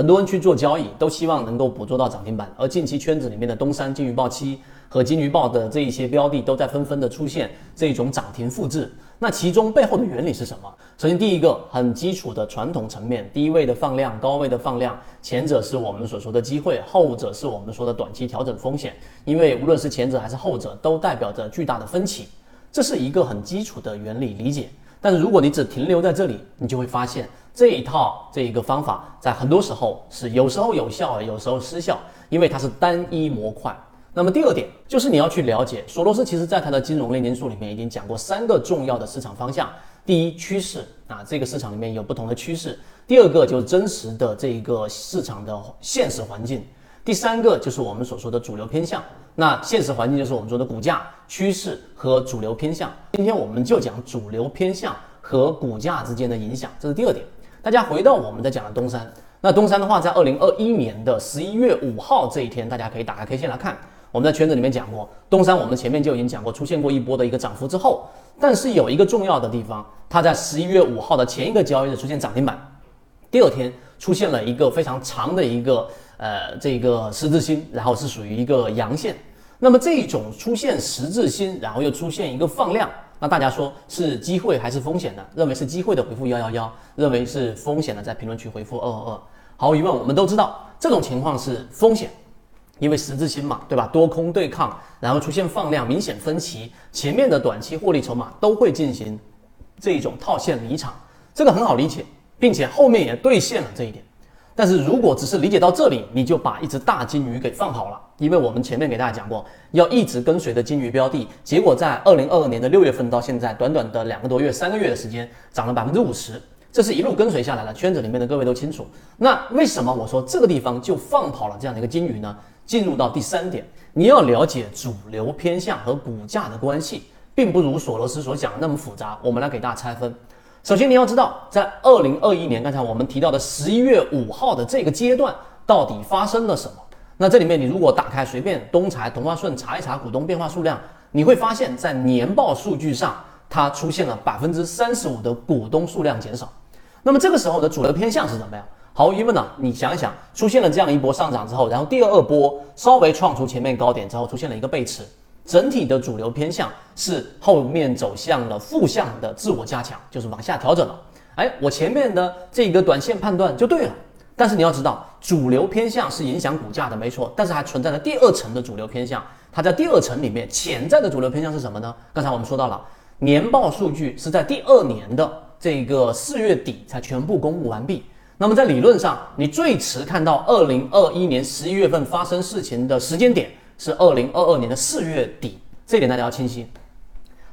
很多人去做交易，都希望能够捕捉到涨停板。而近期圈子里面的东山金鱼报七和金鱼报的这一些标的，都在纷纷的出现这种涨停复制。那其中背后的原理是什么？首先，第一个很基础的传统层面，低位的放量，高位的放量，前者是我们所说的机会，后者是我们说的短期调整风险。因为无论是前者还是后者，都代表着巨大的分歧。这是一个很基础的原理理解。但是如果你只停留在这里，你就会发现这一套这一个方法在很多时候是有时候有效，有时候失效，因为它是单一模块。那么第二点就是你要去了解，索罗斯其实在他的金融炼金术里面已经讲过三个重要的市场方向：第一，趋势啊，这个市场里面有不同的趋势；第二个就是真实的这一个市场的现实环境；第三个就是我们所说的主流偏向。那现实环境就是我们说的股价趋势和主流偏向。今天我们就讲主流偏向和股价之间的影响，这是第二点。大家回到我们在讲的东山，那东山的话，在二零二一年的十一月五号这一天，大家可以打开 K 线来看。我们在圈子里面讲过，东山我们前面就已经讲过，出现过一波的一个涨幅之后，但是有一个重要的地方，它在十一月五号的前一个交易日出现涨停板，第二天出现了一个非常长的一个。呃，这个十字星，然后是属于一个阳线。那么这种出现十字星，然后又出现一个放量，那大家说是机会还是风险呢？认为是机会的回复幺幺幺，认为是风险的在评论区回复二二二。毫无疑问，我们都知道这种情况是风险，因为十字星嘛，对吧？多空对抗，然后出现放量，明显分歧，前面的短期获利筹码都会进行这种套现离场，这个很好理解，并且后面也兑现了这一点。但是如果只是理解到这里，你就把一只大金鱼给放跑了，因为我们前面给大家讲过，要一直跟随着金鱼标的，结果在二零二二年的六月份到现在，短短的两个多月、三个月的时间，涨了百分之五十，这是一路跟随下来的，圈子里面的各位都清楚。那为什么我说这个地方就放跑了这样的一个金鱼呢？进入到第三点，你要了解主流偏向和股价的关系，并不如索罗斯所讲的那么复杂。我们来给大家拆分。首先，你要知道，在二零二一年，刚才我们提到的十一月五号的这个阶段，到底发生了什么？那这里面，你如果打开随便东财、同花顺查一查股东变化数量，你会发现在年报数据上，它出现了百分之三十五的股东数量减少。那么这个时候的主流偏向是什么呀？毫无疑问呢，你想一想，出现了这样一波上涨之后，然后第二波稍微创出前面高点之后，出现了一个背驰。整体的主流偏向是后面走向了负向的自我加强，就是往下调整了。哎，我前面的这个短线判断就对了。但是你要知道，主流偏向是影响股价的，没错。但是还存在着第二层的主流偏向，它在第二层里面潜在的主流偏向是什么呢？刚才我们说到了，年报数据是在第二年的这个四月底才全部公布完毕。那么在理论上，你最迟看到二零二一年十一月份发生事情的时间点。是二零二二年的四月底，这点大家要清晰。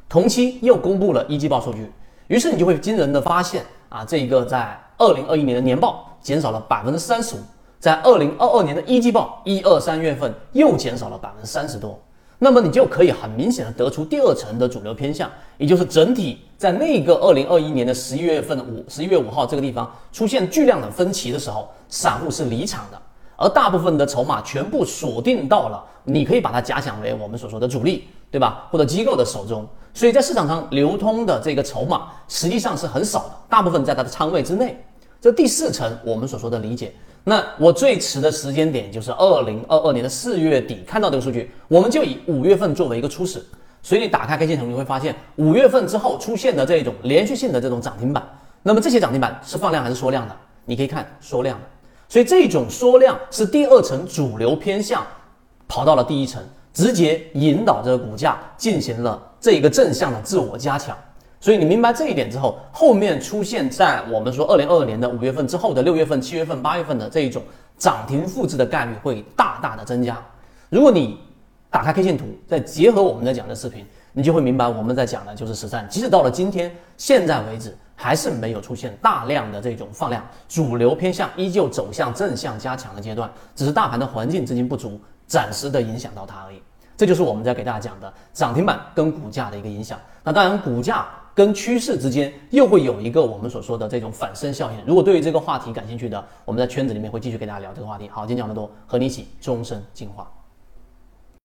同期又公布了一季报数据，于是你就会惊人的发现啊，这一个在二零二一年的年报减少了百分之三十五，在二零二二年的一季报一二三月份又减少了百分之三十多。那么你就可以很明显的得出第二层的主流偏向，也就是整体在那个二零二一年的十一月份五十一月五号这个地方出现巨量的分歧的时候，散户是离场的。而大部分的筹码全部锁定到了，你可以把它假想为我们所说的主力，对吧？或者机构的手中。所以在市场上流通的这个筹码实际上是很少的，大部分在它的仓位之内。这第四层我们所说的理解。那我最迟的时间点就是二零二二年的四月底看到这个数据，我们就以五月份作为一个初始。所以你打开 K 线图，你会发现五月份之后出现的这种连续性的这种涨停板。那么这些涨停板是放量还是缩量的？你可以看缩量。所以这种缩量是第二层主流偏向跑到了第一层，直接引导着股价进行了这一个正向的自我加强。所以你明白这一点之后，后面出现在我们说二零二二年的五月份之后的六月份、七月份、八月份的这一种涨停复制的概率会大大的增加。如果你打开 K 线图，再结合我们在讲的视频，你就会明白我们在讲的就是实战。即使到了今天现在为止。还是没有出现大量的这种放量，主流偏向依旧走向正向加强的阶段，只是大盘的环境资金不足，暂时的影响到它而已。这就是我们在给大家讲的涨停板跟股价的一个影响。那当然，股价跟趋势之间又会有一个我们所说的这种反身效应。如果对于这个话题感兴趣的，我们在圈子里面会继续给大家聊这个话题。好，今天讲那么多，和你一起终身进化。